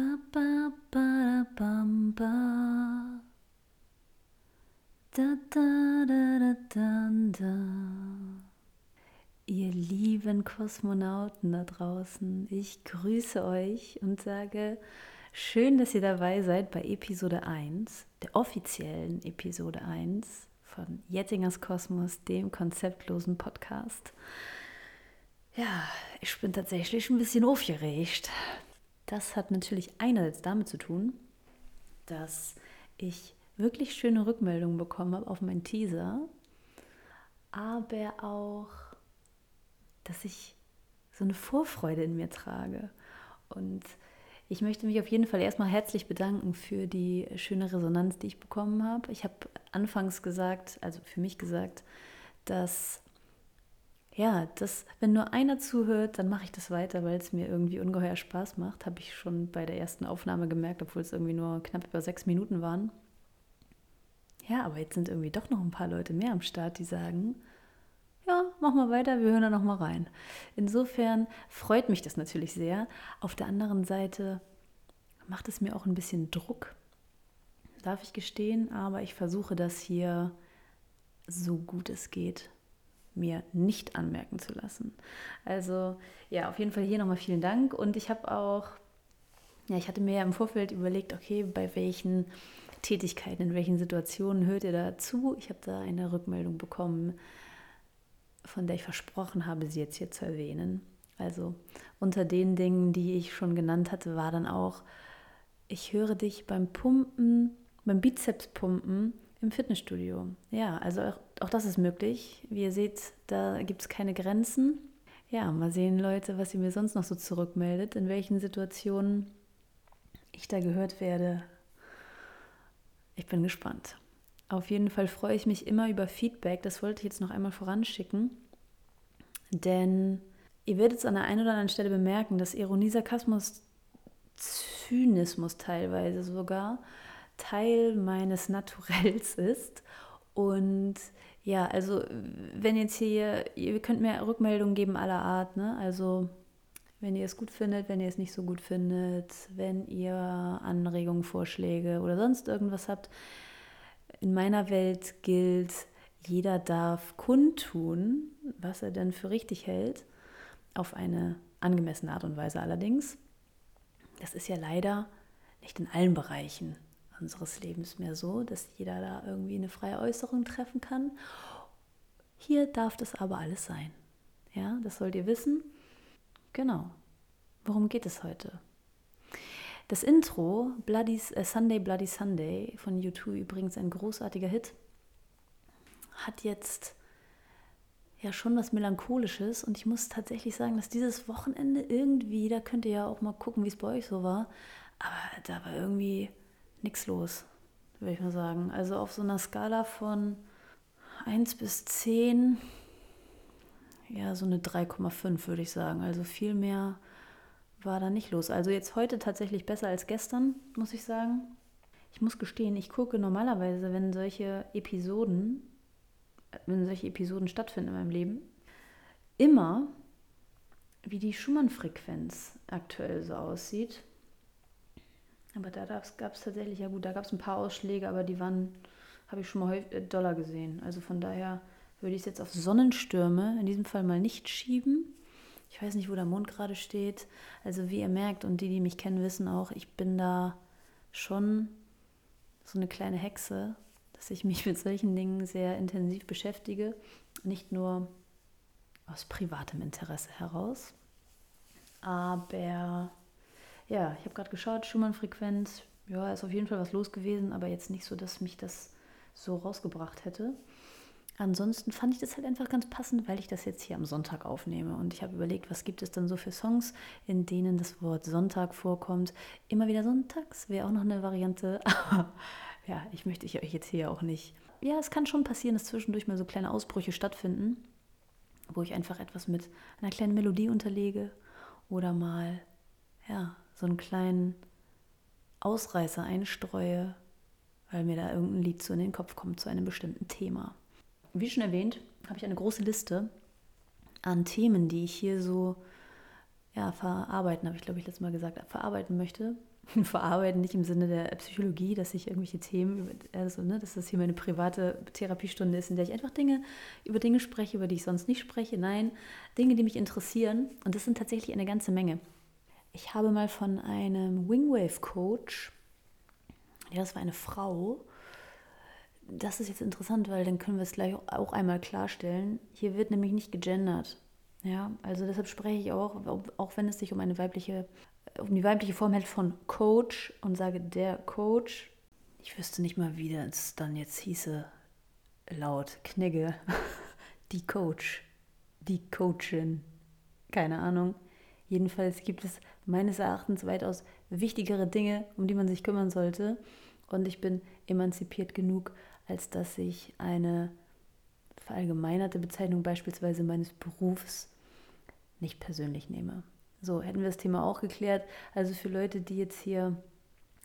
Ba, ba, ba, bam, ba. Da, da, da, da, da, da. Ihr lieben Kosmonauten da draußen, ich grüße euch und sage, schön, dass ihr dabei seid bei Episode 1, der offiziellen Episode 1 von Jettingers Kosmos, dem konzeptlosen Podcast. Ja, ich bin tatsächlich ein bisschen aufgeregt. Das hat natürlich einerseits damit zu tun, dass ich wirklich schöne Rückmeldungen bekommen habe auf meinen Teaser, aber auch, dass ich so eine Vorfreude in mir trage. Und ich möchte mich auf jeden Fall erstmal herzlich bedanken für die schöne Resonanz, die ich bekommen habe. Ich habe anfangs gesagt, also für mich gesagt, dass ja, das, wenn nur einer zuhört, dann mache ich das weiter, weil es mir irgendwie ungeheuer Spaß macht. Habe ich schon bei der ersten Aufnahme gemerkt, obwohl es irgendwie nur knapp über sechs Minuten waren. Ja, aber jetzt sind irgendwie doch noch ein paar Leute mehr am Start, die sagen, ja, mach mal weiter, wir hören da noch mal rein. Insofern freut mich das natürlich sehr. Auf der anderen Seite macht es mir auch ein bisschen Druck, darf ich gestehen, aber ich versuche das hier so gut es geht mir nicht anmerken zu lassen. Also ja, auf jeden Fall hier nochmal vielen Dank. Und ich habe auch, ja, ich hatte mir ja im Vorfeld überlegt, okay, bei welchen Tätigkeiten, in welchen Situationen hört ihr dazu? Ich habe da eine Rückmeldung bekommen, von der ich versprochen habe, sie jetzt hier zu erwähnen. Also unter den Dingen, die ich schon genannt hatte, war dann auch, ich höre dich beim Pumpen, beim Bizepspumpen im Fitnessstudio. Ja, also auch, auch das ist möglich. Wie ihr seht, da gibt es keine Grenzen. Ja, mal sehen, Leute, was ihr mir sonst noch so zurückmeldet, in welchen Situationen ich da gehört werde. Ich bin gespannt. Auf jeden Fall freue ich mich immer über Feedback. Das wollte ich jetzt noch einmal voranschicken. Denn ihr werdet es an der einen oder anderen Stelle bemerken, dass Ironie, Sarkasmus, Zynismus teilweise sogar Teil meines Naturells ist. Und ja, also wenn jetzt hier, ihr könnt mir Rückmeldungen geben aller Art, ne? Also wenn ihr es gut findet, wenn ihr es nicht so gut findet, wenn ihr Anregungen, Vorschläge oder sonst irgendwas habt. In meiner Welt gilt, jeder darf kundtun, was er denn für richtig hält, auf eine angemessene Art und Weise allerdings. Das ist ja leider nicht in allen Bereichen unseres Lebens mehr so, dass jeder da irgendwie eine freie Äußerung treffen kann. Hier darf das aber alles sein. Ja, das sollt ihr wissen. Genau. Worum geht es heute? Das Intro, Bloody, äh, Sunday Bloody Sunday von U2, übrigens ein großartiger Hit, hat jetzt ja schon was Melancholisches und ich muss tatsächlich sagen, dass dieses Wochenende irgendwie, da könnt ihr ja auch mal gucken, wie es bei euch so war, aber da war irgendwie nichts los, würde ich mal sagen. Also auf so einer Skala von 1 bis 10, ja, so eine 3,5 würde ich sagen. Also viel mehr war da nicht los. Also jetzt heute tatsächlich besser als gestern, muss ich sagen. Ich muss gestehen, ich gucke normalerweise, wenn solche Episoden, wenn solche Episoden stattfinden in meinem Leben, immer, wie die Schumann-Frequenz aktuell so aussieht. Aber da gab es tatsächlich, ja gut, da gab es ein paar Ausschläge, aber die waren, habe ich schon mal äh, Dollar gesehen. Also von daher würde ich es jetzt auf Sonnenstürme in diesem Fall mal nicht schieben. Ich weiß nicht, wo der Mond gerade steht. Also wie ihr merkt und die, die mich kennen, wissen auch, ich bin da schon so eine kleine Hexe, dass ich mich mit solchen Dingen sehr intensiv beschäftige. Nicht nur aus privatem Interesse heraus, aber ja, ich habe gerade geschaut, Schumann-Frequenz, ja, ist auf jeden Fall was los gewesen, aber jetzt nicht so, dass mich das so rausgebracht hätte. Ansonsten fand ich das halt einfach ganz passend, weil ich das jetzt hier am Sonntag aufnehme. Und ich habe überlegt, was gibt es dann so für Songs, in denen das Wort Sonntag vorkommt. Immer wieder sonntags wäre auch noch eine Variante. ja, ich möchte euch jetzt hier auch nicht. Ja, es kann schon passieren, dass zwischendurch mal so kleine Ausbrüche stattfinden, wo ich einfach etwas mit einer kleinen Melodie unterlege oder mal, ja, so einen kleinen Ausreißer einstreue, weil mir da irgendein Lied zu in den Kopf kommt zu einem bestimmten Thema. Wie schon erwähnt, habe ich eine große Liste an Themen, die ich hier so ja, verarbeiten, habe ich glaube ich letztes Mal gesagt, verarbeiten möchte. verarbeiten, nicht im Sinne der Psychologie, dass ich irgendwelche Themen, also ne, dass das hier meine private Therapiestunde ist, in der ich einfach Dinge über Dinge spreche, über die ich sonst nicht spreche. Nein, Dinge, die mich interessieren. Und das sind tatsächlich eine ganze Menge. Ich habe mal von einem Wingwave-Coach, ja, das war eine Frau, das ist jetzt interessant, weil dann können wir es gleich auch einmal klarstellen. Hier wird nämlich nicht gegendert. Ja, also deshalb spreche ich auch, auch wenn es sich um eine weibliche um die weibliche Form hält von Coach und sage der Coach. Ich wüsste nicht mal, wie das dann jetzt hieße, laut Knigge. Die Coach, die Coachin. Keine Ahnung. Jedenfalls gibt es meines Erachtens weitaus wichtigere Dinge, um die man sich kümmern sollte. Und ich bin emanzipiert genug, als dass ich eine verallgemeinerte Bezeichnung beispielsweise meines Berufs nicht persönlich nehme. So, hätten wir das Thema auch geklärt. Also für Leute, die jetzt hier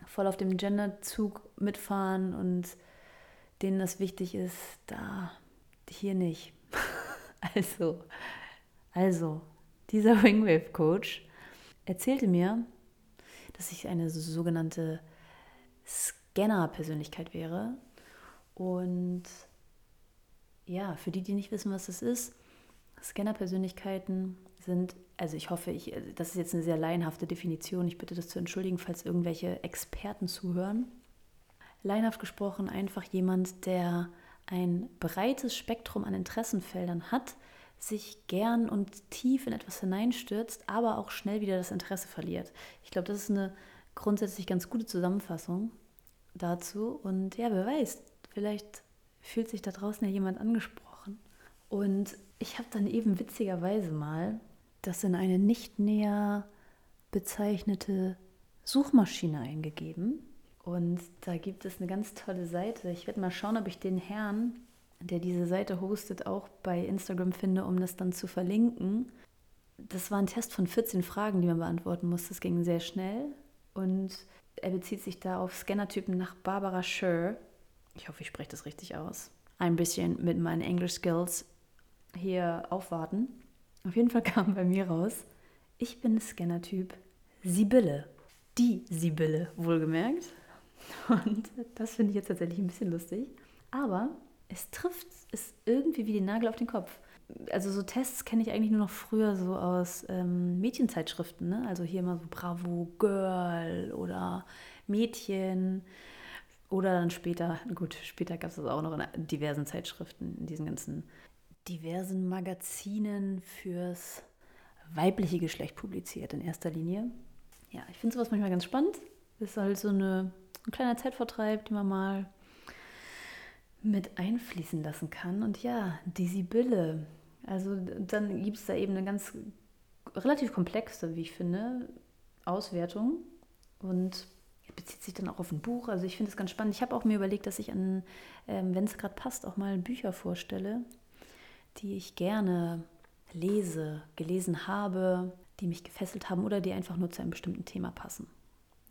voll auf dem Genderzug mitfahren und denen das wichtig ist, da hier nicht. also, also, dieser Wingwave Coach erzählte mir, dass ich eine sogenannte Scanner-Persönlichkeit wäre. Und ja, für die, die nicht wissen, was das ist, Scanner-Persönlichkeiten sind, also ich hoffe, ich, das ist jetzt eine sehr laienhafte Definition, ich bitte das zu entschuldigen, falls irgendwelche Experten zuhören. Laienhaft gesprochen einfach jemand, der ein breites Spektrum an Interessenfeldern hat, sich gern und tief in etwas hineinstürzt, aber auch schnell wieder das Interesse verliert. Ich glaube, das ist eine grundsätzlich ganz gute Zusammenfassung dazu. Und ja, wer weiß, vielleicht fühlt sich da draußen ja jemand angesprochen. Und ich habe dann eben witzigerweise mal das in eine nicht näher bezeichnete Suchmaschine eingegeben. Und da gibt es eine ganz tolle Seite. Ich werde mal schauen, ob ich den Herrn, der diese Seite hostet, auch bei Instagram finde, um das dann zu verlinken. Das war ein Test von 14 Fragen, die man beantworten musste. Das ging sehr schnell. Und er bezieht sich da auf Scannertypen nach Barbara Scher. Ich hoffe, ich spreche das richtig aus. Ein bisschen mit meinen English Skills hier aufwarten. Auf jeden Fall kam bei mir raus, ich bin Scannertyp Sibylle. Die Sibylle, wohlgemerkt. Und das finde ich jetzt tatsächlich ein bisschen lustig. Aber es trifft es irgendwie wie den Nagel auf den Kopf. Also so Tests kenne ich eigentlich nur noch früher so aus ähm, Mädchenzeitschriften. Ne? Also hier immer so Bravo Girl oder Mädchen. Oder dann später, gut, später gab es das auch noch in diversen Zeitschriften, in diesen ganzen diversen Magazinen fürs weibliche Geschlecht publiziert in erster Linie. Ja, ich finde sowas manchmal ganz spannend. Das ist halt so eine, ein kleiner Zeitvertreib, den man mal mit einfließen lassen kann. Und ja, die Sibylle. Also dann gibt es da eben eine ganz relativ komplexe, wie ich finde, Auswertung. Und bezieht sich dann auch auf ein Buch. Also ich finde es ganz spannend. Ich habe auch mir überlegt, dass ich an, ähm, wenn es gerade passt, auch mal Bücher vorstelle, die ich gerne lese, gelesen habe, die mich gefesselt haben oder die einfach nur zu einem bestimmten Thema passen.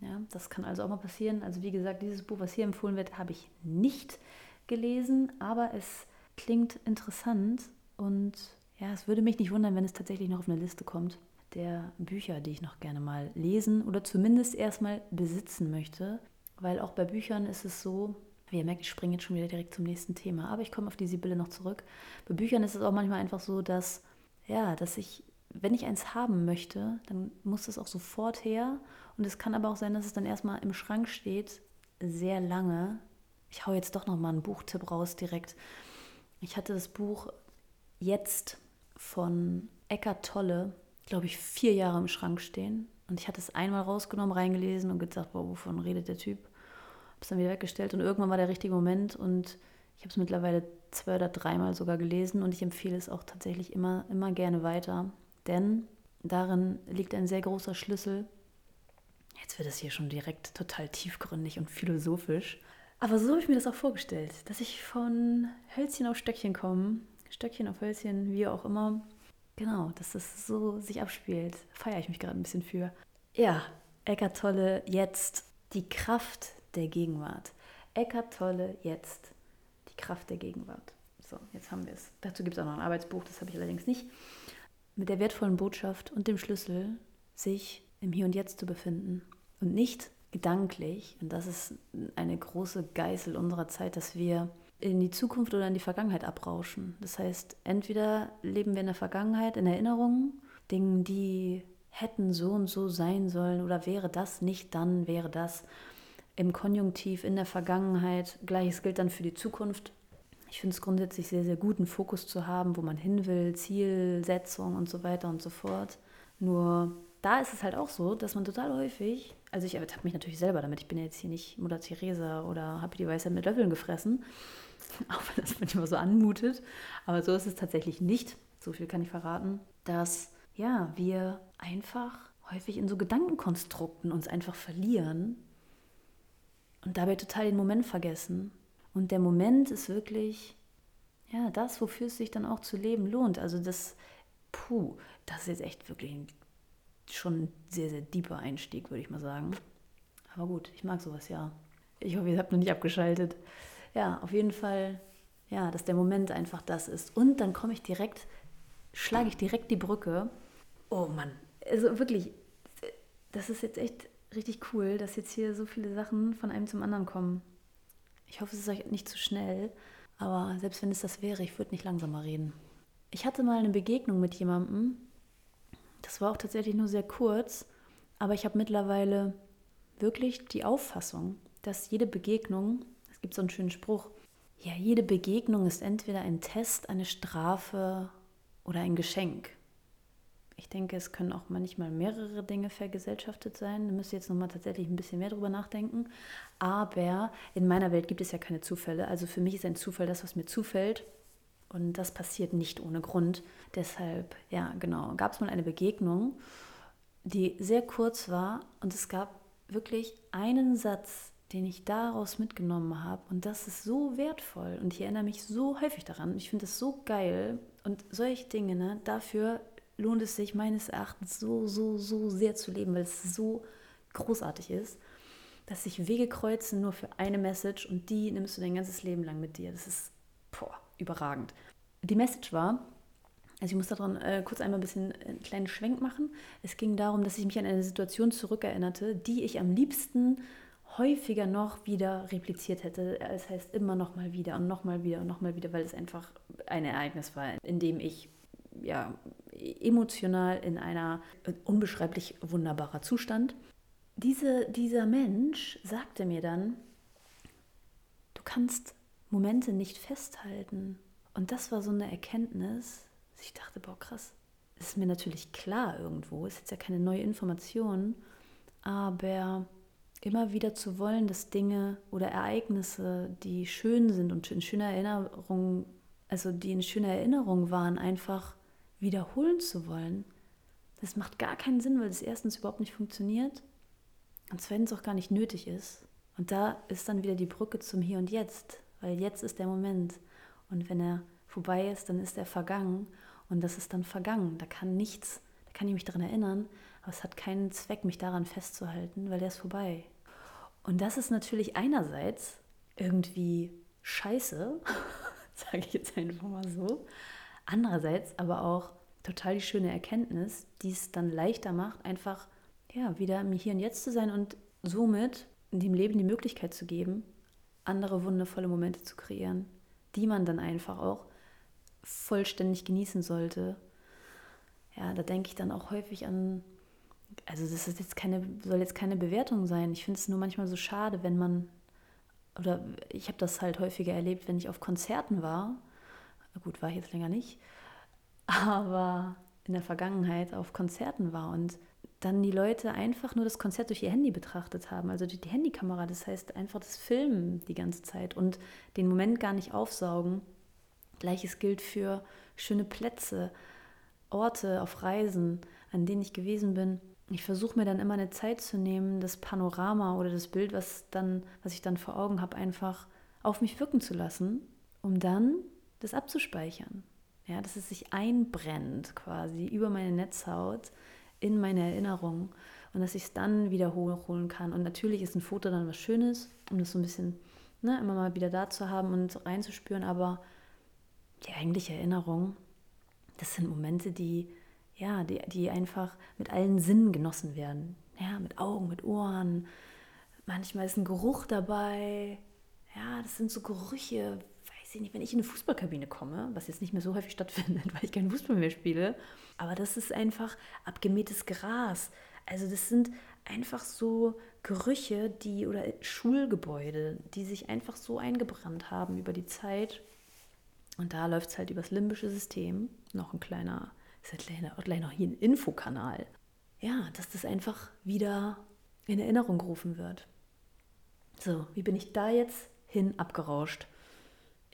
Ja, das kann also auch mal passieren. Also wie gesagt, dieses Buch, was hier empfohlen wird, habe ich nicht gelesen, aber es klingt interessant und ja, es würde mich nicht wundern, wenn es tatsächlich noch auf eine Liste kommt der Bücher, die ich noch gerne mal lesen oder zumindest erstmal besitzen möchte, weil auch bei Büchern ist es so, wie ihr merkt, ich springe jetzt schon wieder direkt zum nächsten Thema, aber ich komme auf die Sibylle noch zurück. Bei Büchern ist es auch manchmal einfach so, dass, ja, dass ich, wenn ich eins haben möchte, dann muss es auch sofort her. Und es kann aber auch sein, dass es dann erstmal im Schrank steht, sehr lange. Ich hau jetzt doch nochmal einen Buchtipp raus direkt. Ich hatte das Buch Jetzt von Eckart Tolle, glaube ich, vier Jahre im Schrank stehen. Und ich hatte es einmal rausgenommen, reingelesen und gedacht, boah, wovon redet der Typ? es dann wieder weggestellt und irgendwann war der richtige Moment und ich habe es mittlerweile zwei oder dreimal sogar gelesen und ich empfehle es auch tatsächlich immer, immer gerne weiter, denn darin liegt ein sehr großer Schlüssel. Jetzt wird es hier schon direkt total tiefgründig und philosophisch. Aber so habe ich mir das auch vorgestellt, dass ich von Hölzchen auf Stöckchen komme, Stöckchen auf Hölzchen, wie auch immer. Genau, dass das so sich abspielt. Feiere ich mich gerade ein bisschen für. Ja, Eckart Tolle, jetzt die Kraft der Gegenwart. Eckart Tolle jetzt. Die Kraft der Gegenwart. So, jetzt haben wir es. Dazu gibt es auch noch ein Arbeitsbuch, das habe ich allerdings nicht. Mit der wertvollen Botschaft und dem Schlüssel, sich im Hier und Jetzt zu befinden und nicht gedanklich, und das ist eine große Geißel unserer Zeit, dass wir in die Zukunft oder in die Vergangenheit abrauschen. Das heißt, entweder leben wir in der Vergangenheit, in Erinnerungen, Dingen, die hätten so und so sein sollen oder wäre das nicht, dann wäre das im Konjunktiv in der Vergangenheit. Gleiches gilt dann für die Zukunft. Ich finde es grundsätzlich sehr, sehr gut, einen Fokus zu haben, wo man hin will, Zielsetzung und so weiter und so fort. Nur da ist es halt auch so, dass man total häufig, also ich ertappe mich natürlich selber damit, ich bin ja jetzt hier nicht Mutter Theresa oder habe die Weisheit mit Löffeln gefressen, auch wenn das manchmal so anmutet, aber so ist es tatsächlich nicht, so viel kann ich verraten, dass ja, wir einfach häufig in so Gedankenkonstrukten uns einfach verlieren und dabei total den Moment vergessen. Und der Moment ist wirklich, ja, das, wofür es sich dann auch zu leben lohnt. Also das, puh, das ist jetzt echt wirklich ein, schon ein sehr, sehr deeper Einstieg, würde ich mal sagen. Aber gut, ich mag sowas ja. Ich hoffe, ihr habt noch nicht abgeschaltet. Ja, auf jeden Fall, ja, dass der Moment einfach das ist. Und dann komme ich direkt, schlage ich direkt die Brücke. Oh Mann, also wirklich, das ist jetzt echt richtig cool, dass jetzt hier so viele Sachen von einem zum anderen kommen. Ich hoffe, es ist euch nicht zu schnell, aber selbst wenn es das wäre, ich würde nicht langsamer reden. Ich hatte mal eine Begegnung mit jemandem, das war auch tatsächlich nur sehr kurz, aber ich habe mittlerweile wirklich die Auffassung, dass jede Begegnung, es gibt so einen schönen Spruch, ja, jede Begegnung ist entweder ein Test, eine Strafe oder ein Geschenk. Ich denke, es können auch manchmal mehrere Dinge vergesellschaftet sein. Da müsst ihr jetzt nochmal tatsächlich ein bisschen mehr drüber nachdenken. Aber in meiner Welt gibt es ja keine Zufälle. Also für mich ist ein Zufall das, was mir zufällt. Und das passiert nicht ohne Grund. Deshalb, ja, genau, gab es mal eine Begegnung, die sehr kurz war. Und es gab wirklich einen Satz, den ich daraus mitgenommen habe. Und das ist so wertvoll. Und ich erinnere mich so häufig daran. Ich finde das so geil. Und solche Dinge, ne, dafür lohnt es sich meines Erachtens so, so, so sehr zu leben, weil es so großartig ist, dass sich Wege kreuzen nur für eine Message und die nimmst du dein ganzes Leben lang mit dir. Das ist überragend. Die Message war, also ich muss daran äh, kurz einmal ein bisschen einen kleinen Schwenk machen. Es ging darum, dass ich mich an eine Situation zurückerinnerte, die ich am liebsten häufiger noch wieder repliziert hätte. Das heißt immer noch mal wieder und noch mal wieder und noch mal wieder, weil es einfach ein Ereignis war, in dem ich ja emotional in einer unbeschreiblich wunderbarer Zustand. Diese, dieser Mensch sagte mir dann, du kannst Momente nicht festhalten. Und das war so eine Erkenntnis, dass ich dachte, boah, krass. Das ist mir natürlich klar irgendwo, ist jetzt ja keine neue Information, aber immer wieder zu wollen, dass Dinge oder Ereignisse, die schön sind und in schöner Erinnerung, also die in schöner Erinnerung waren, einfach wiederholen zu wollen, das macht gar keinen Sinn, weil es erstens überhaupt nicht funktioniert und zweitens auch gar nicht nötig ist. Und da ist dann wieder die Brücke zum Hier und Jetzt, weil jetzt ist der Moment. Und wenn er vorbei ist, dann ist er vergangen und das ist dann vergangen. Da kann nichts, da kann ich mich daran erinnern, aber es hat keinen Zweck, mich daran festzuhalten, weil er ist vorbei. Und das ist natürlich einerseits irgendwie scheiße, sage ich jetzt einfach mal so, Andererseits aber auch total die schöne Erkenntnis, die es dann leichter macht, einfach ja, wieder im Hier und Jetzt zu sein und somit dem Leben die Möglichkeit zu geben, andere wundervolle Momente zu kreieren, die man dann einfach auch vollständig genießen sollte. Ja, da denke ich dann auch häufig an, also das ist jetzt keine, soll jetzt keine Bewertung sein. Ich finde es nur manchmal so schade, wenn man, oder ich habe das halt häufiger erlebt, wenn ich auf Konzerten war gut, war ich jetzt länger nicht, aber in der Vergangenheit auf Konzerten war und dann die Leute einfach nur das Konzert durch ihr Handy betrachtet haben, also durch die Handykamera, das heißt einfach das Filmen die ganze Zeit und den Moment gar nicht aufsaugen. Gleiches gilt für schöne Plätze, Orte auf Reisen, an denen ich gewesen bin. Ich versuche mir dann immer eine Zeit zu nehmen, das Panorama oder das Bild, was, dann, was ich dann vor Augen habe, einfach auf mich wirken zu lassen, um dann das abzuspeichern. Ja, dass es sich einbrennt quasi über meine Netzhaut in meine Erinnerung und dass ich es dann wiederholen kann. Und natürlich ist ein Foto dann was Schönes, um das so ein bisschen ne, immer mal wieder da zu haben und reinzuspüren, aber die eigentliche Erinnerung, das sind Momente, die, ja, die, die einfach mit allen Sinnen genossen werden. Ja, mit Augen, mit Ohren, manchmal ist ein Geruch dabei. Ja, das sind so Gerüche, weiß ich nicht, wenn ich in eine Fußballkabine komme, was jetzt nicht mehr so häufig stattfindet, weil ich keinen Fußball mehr spiele, aber das ist einfach abgemähtes Gras. Also das sind einfach so Gerüche, die oder Schulgebäude, die sich einfach so eingebrannt haben über die Zeit. Und da läuft es halt übers limbische System. Noch ein kleiner, ist halt gleich noch hier ein Infokanal. Ja, dass das einfach wieder in Erinnerung gerufen wird. So, wie bin ich da jetzt hin abgerauscht?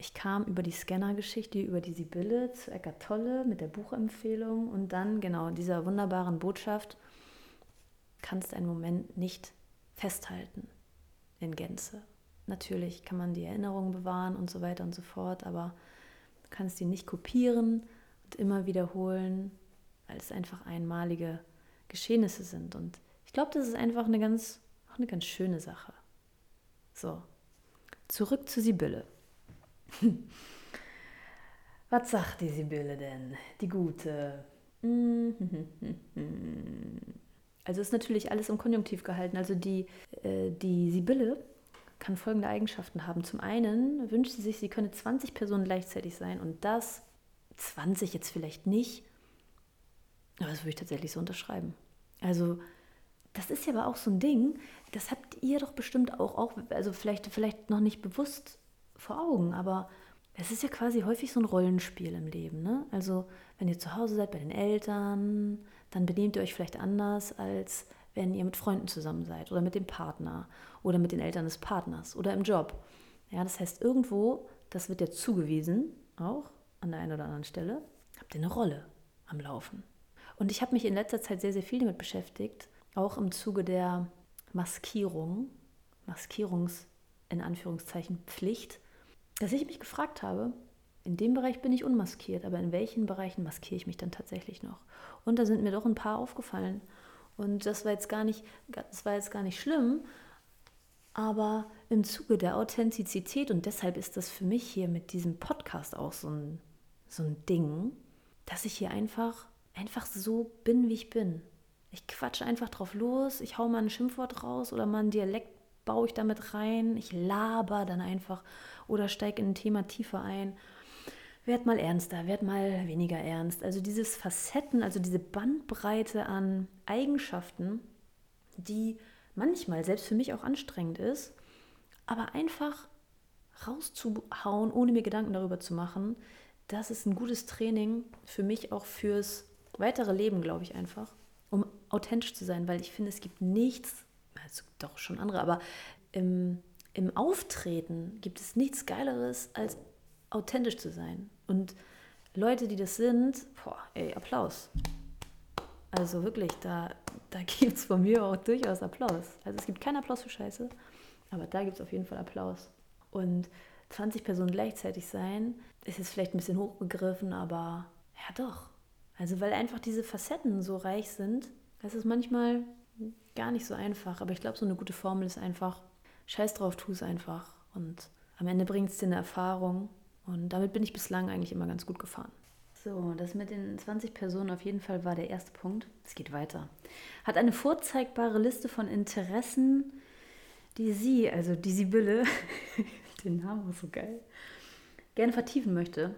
Ich kam über die Scanner-Geschichte, über die Sibylle zu Eckart Tolle mit der Buchempfehlung und dann genau dieser wunderbaren Botschaft, kannst einen Moment nicht festhalten in Gänze. Natürlich kann man die Erinnerungen bewahren und so weiter und so fort, aber du kannst die nicht kopieren und immer wiederholen, weil es einfach einmalige Geschehnisse sind. Und ich glaube, das ist einfach eine ganz, auch eine ganz schöne Sache. So, zurück zu Sibylle. Was sagt die Sibylle denn, die gute? Also ist natürlich alles im Konjunktiv gehalten. Also die, äh, die Sibylle kann folgende Eigenschaften haben. Zum einen wünscht sie sich, sie könne 20 Personen gleichzeitig sein und das 20 jetzt vielleicht nicht, aber das würde ich tatsächlich so unterschreiben. Also das ist ja aber auch so ein Ding, das habt ihr doch bestimmt auch, auch also vielleicht, vielleicht noch nicht bewusst vor Augen, aber es ist ja quasi häufig so ein Rollenspiel im Leben. Ne? Also wenn ihr zu Hause seid bei den Eltern, dann benehmt ihr euch vielleicht anders, als wenn ihr mit Freunden zusammen seid oder mit dem Partner oder mit den Eltern des Partners oder im Job. Ja, das heißt, irgendwo, das wird ja zugewiesen, auch an der einen oder anderen Stelle, habt ihr eine Rolle am Laufen. Und ich habe mich in letzter Zeit sehr, sehr viel damit beschäftigt, auch im Zuge der Maskierung, Maskierungs in Anführungszeichen Pflicht, dass ich mich gefragt habe, in dem Bereich bin ich unmaskiert, aber in welchen Bereichen maskiere ich mich dann tatsächlich noch? Und da sind mir doch ein paar aufgefallen. Und das war jetzt gar nicht, das war jetzt gar nicht schlimm, aber im Zuge der Authentizität, und deshalb ist das für mich hier mit diesem Podcast auch so ein, so ein Ding, dass ich hier einfach, einfach so bin, wie ich bin. Ich quatsche einfach drauf los, ich hau mal ein Schimpfwort raus oder mal ein Dialekt baue ich damit rein, ich laber dann einfach oder steige in ein Thema tiefer ein werd mal ernster, werd mal weniger ernst. Also dieses Facetten, also diese Bandbreite an Eigenschaften, die manchmal selbst für mich auch anstrengend ist, aber einfach rauszuhauen, ohne mir Gedanken darüber zu machen, das ist ein gutes Training für mich auch fürs weitere Leben, glaube ich einfach, um authentisch zu sein, weil ich finde, es gibt nichts, also doch schon andere, aber im, im Auftreten gibt es nichts Geileres als authentisch zu sein. Und Leute, die das sind, boah, ey, Applaus. Also wirklich, da, da gibt es von mir auch durchaus Applaus. Also es gibt keinen Applaus für Scheiße, aber da gibt es auf jeden Fall Applaus. Und 20 Personen gleichzeitig sein, ist jetzt vielleicht ein bisschen hochgegriffen, aber ja doch. Also weil einfach diese Facetten so reich sind, das ist manchmal gar nicht so einfach. Aber ich glaube, so eine gute Formel ist einfach, scheiß drauf, tu es einfach. Und am Ende bringt es dir eine Erfahrung und damit bin ich bislang eigentlich immer ganz gut gefahren. So, das mit den 20 Personen auf jeden Fall war der erste Punkt. Es geht weiter. Hat eine vorzeigbare Liste von Interessen, die sie, also die Sibylle, den Namen war so geil, gerne vertiefen möchte.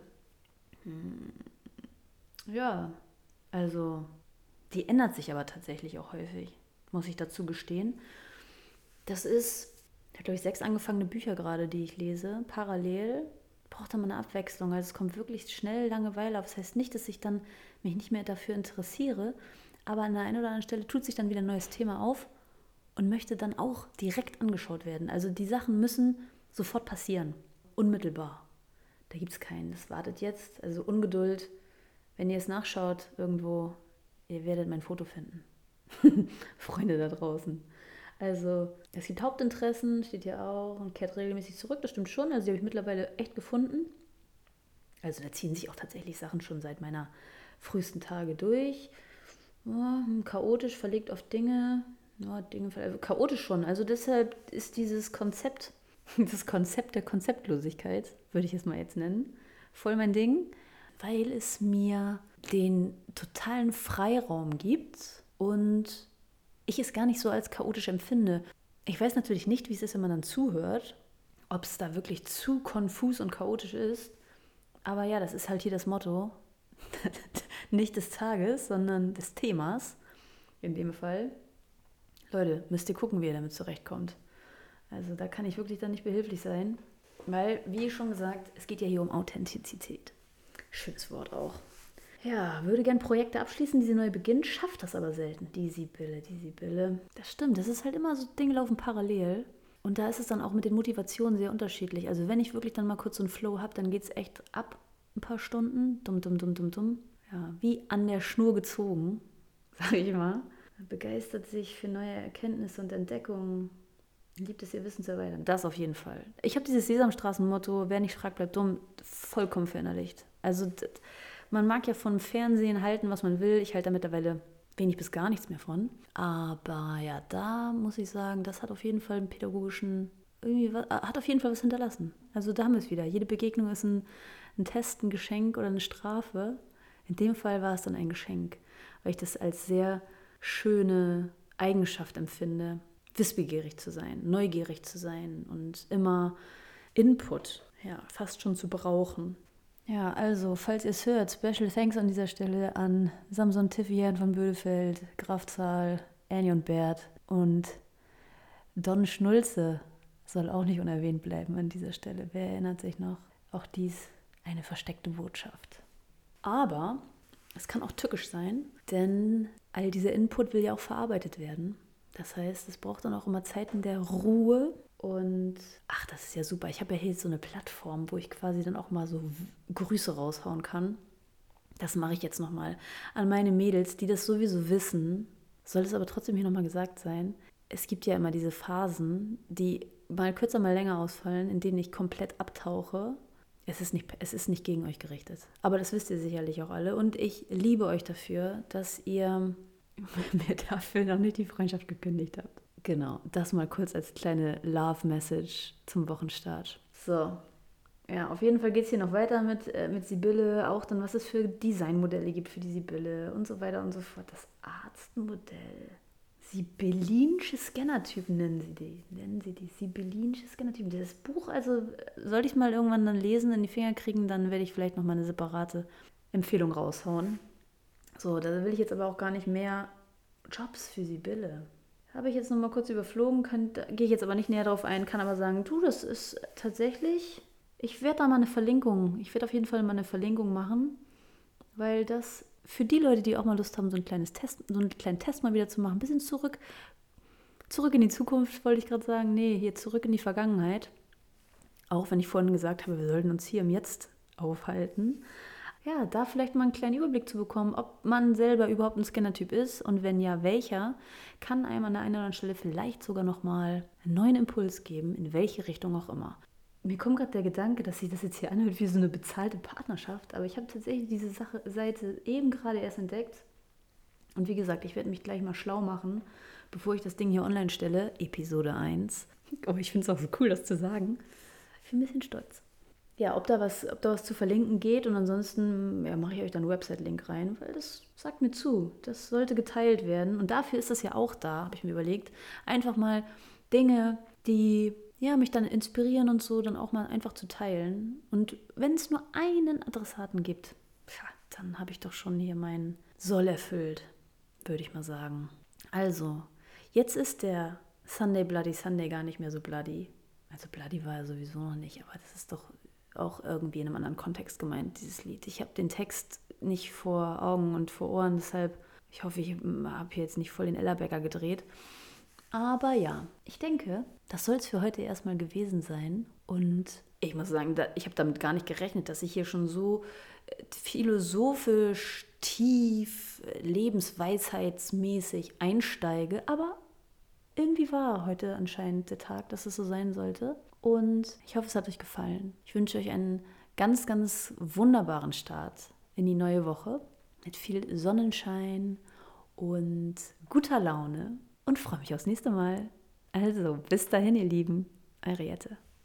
Hm, ja, also die ändert sich aber tatsächlich auch häufig, muss ich dazu gestehen. Das ist, ich habe glaube ich sechs angefangene Bücher gerade, die ich lese, parallel braucht dann mal eine Abwechslung. Also es kommt wirklich schnell Langeweile auf. Das heißt nicht, dass ich dann mich nicht mehr dafür interessiere, aber an der einen oder anderen Stelle tut sich dann wieder ein neues Thema auf und möchte dann auch direkt angeschaut werden. Also die Sachen müssen sofort passieren, unmittelbar. Da gibt es keinen, das wartet jetzt. Also Ungeduld, wenn ihr es nachschaut irgendwo, ihr werdet mein Foto finden. Freunde da draußen. Also es gibt Hauptinteressen, steht hier auch, und kehrt regelmäßig zurück, das stimmt schon. Also die habe ich mittlerweile echt gefunden. Also da ziehen sich auch tatsächlich Sachen schon seit meiner frühesten Tage durch. Ja, chaotisch verlegt auf Dinge. Ja, Dinge also chaotisch schon. Also deshalb ist dieses Konzept, das Konzept der Konzeptlosigkeit, würde ich es mal jetzt nennen, voll mein Ding, weil es mir den totalen Freiraum gibt und ich es gar nicht so als chaotisch empfinde. Ich weiß natürlich nicht, wie es ist, wenn man dann zuhört, ob es da wirklich zu konfus und chaotisch ist. Aber ja, das ist halt hier das Motto. nicht des Tages, sondern des Themas. In dem Fall. Leute, müsst ihr gucken, wie ihr damit zurechtkommt. Also da kann ich wirklich dann nicht behilflich sein. Weil, wie schon gesagt, es geht ja hier um Authentizität. Schönes Wort auch. Ja, würde gern Projekte abschließen, die sie neu beginnt, schafft das aber selten. Die Sibylle, die Sibylle. Das stimmt, das ist halt immer so, Dinge laufen parallel. Und da ist es dann auch mit den Motivationen sehr unterschiedlich. Also wenn ich wirklich dann mal kurz so einen Flow habe, dann geht es echt ab ein paar Stunden. Dumm, dumm, dumm, dumm, dumm. Ja, wie an der Schnur gezogen, sage ich mal. Begeistert sich für neue Erkenntnisse und Entdeckungen. Liebt es ihr Wissen zu erweitern. Das auf jeden Fall. Ich habe dieses Sesamstraßen-Motto, wer nicht fragt, bleibt dumm, vollkommen verinnerlicht. Also man mag ja von Fernsehen halten, was man will. Ich halte da mittlerweile wenig bis gar nichts mehr von. Aber ja, da muss ich sagen, das hat auf jeden Fall einen pädagogischen, irgendwie hat auf jeden Fall was hinterlassen. Also da haben wir es wieder. Jede Begegnung ist ein, ein Test, ein Geschenk oder eine Strafe. In dem Fall war es dann ein Geschenk, weil ich das als sehr schöne Eigenschaft empfinde wissbegierig zu sein, neugierig zu sein und immer Input, ja, fast schon zu brauchen. Ja, also, falls ihr es hört, Special Thanks an dieser Stelle an Samson Tiffian von Bödefeld, Graf Zahl, Annie und Bert und Don Schnulze soll auch nicht unerwähnt bleiben an dieser Stelle. Wer erinnert sich noch? Auch dies eine versteckte Botschaft. Aber es kann auch tückisch sein, denn all dieser Input will ja auch verarbeitet werden. Das heißt, es braucht dann auch immer Zeiten der Ruhe. Und ach, das ist ja super. Ich habe ja hier so eine Plattform, wo ich quasi dann auch mal so Grüße raushauen kann. Das mache ich jetzt nochmal an meine Mädels, die das sowieso wissen. Soll es aber trotzdem hier nochmal gesagt sein. Es gibt ja immer diese Phasen, die mal kürzer, mal länger ausfallen, in denen ich komplett abtauche. Es ist, nicht, es ist nicht gegen euch gerichtet. Aber das wisst ihr sicherlich auch alle. Und ich liebe euch dafür, dass ihr mir dafür noch nicht die Freundschaft gekündigt habt. Genau, das mal kurz als kleine Love-Message zum Wochenstart. So, ja, auf jeden Fall geht es hier noch weiter mit, äh, mit Sibylle, auch dann, was es für Designmodelle gibt für die Sibylle und so weiter und so fort. Das Arztmodell. Sibyllinische Scannertypen nennen sie die. Nennen sie die Sibyllinische Scannertypen. Dieses Buch, also sollte ich mal irgendwann dann lesen, in die Finger kriegen, dann werde ich vielleicht nochmal eine separate Empfehlung raushauen. So, da will ich jetzt aber auch gar nicht mehr Jobs für Sibylle. Habe ich jetzt noch mal kurz überflogen, gehe ich jetzt aber nicht näher darauf ein, kann aber sagen, du, das ist tatsächlich, ich werde da mal eine Verlinkung, ich werde auf jeden Fall mal eine Verlinkung machen, weil das für die Leute, die auch mal Lust haben, so ein kleines Test, so einen kleinen Test mal wieder zu machen, ein bisschen zurück, zurück in die Zukunft, wollte ich gerade sagen, nee, hier zurück in die Vergangenheit. Auch wenn ich vorhin gesagt habe, wir sollten uns hier im Jetzt aufhalten ja, da vielleicht mal einen kleinen Überblick zu bekommen, ob man selber überhaupt ein Scannertyp ist und wenn ja, welcher, kann einem an der einen oder anderen Stelle vielleicht sogar nochmal einen neuen Impuls geben, in welche Richtung auch immer. Mir kommt gerade der Gedanke, dass sich das jetzt hier anhört wie so eine bezahlte Partnerschaft, aber ich habe tatsächlich diese Sache, Seite eben gerade erst entdeckt. Und wie gesagt, ich werde mich gleich mal schlau machen, bevor ich das Ding hier online stelle, Episode 1. Oh, ich finde es auch so cool, das zu sagen. Ich bin ein bisschen stolz ja, ob da was, ob da was zu verlinken geht und ansonsten ja, mache ich euch dann einen Website-Link rein, weil das sagt mir zu. Das sollte geteilt werden und dafür ist das ja auch da, habe ich mir überlegt. Einfach mal Dinge, die ja, mich dann inspirieren und so, dann auch mal einfach zu teilen. Und wenn es nur einen Adressaten gibt, ja, dann habe ich doch schon hier meinen Soll erfüllt, würde ich mal sagen. Also, jetzt ist der Sunday Bloody Sunday gar nicht mehr so bloody. Also bloody war er sowieso noch nicht, aber das ist doch auch irgendwie in einem anderen Kontext gemeint, dieses Lied. Ich habe den Text nicht vor Augen und vor Ohren, deshalb, ich hoffe, ich habe hier jetzt nicht voll den Ellerbecker gedreht. Aber ja, ich denke, das soll es für heute erstmal gewesen sein. Und ich muss sagen, ich habe damit gar nicht gerechnet, dass ich hier schon so äh, philosophisch, tief, lebensweisheitsmäßig einsteige. Aber irgendwie war heute anscheinend der Tag, dass es so sein sollte. Und ich hoffe, es hat euch gefallen. Ich wünsche euch einen ganz, ganz wunderbaren Start in die neue Woche mit viel Sonnenschein und guter Laune und freue mich aufs nächste Mal. Also, bis dahin, ihr Lieben, eure Jette.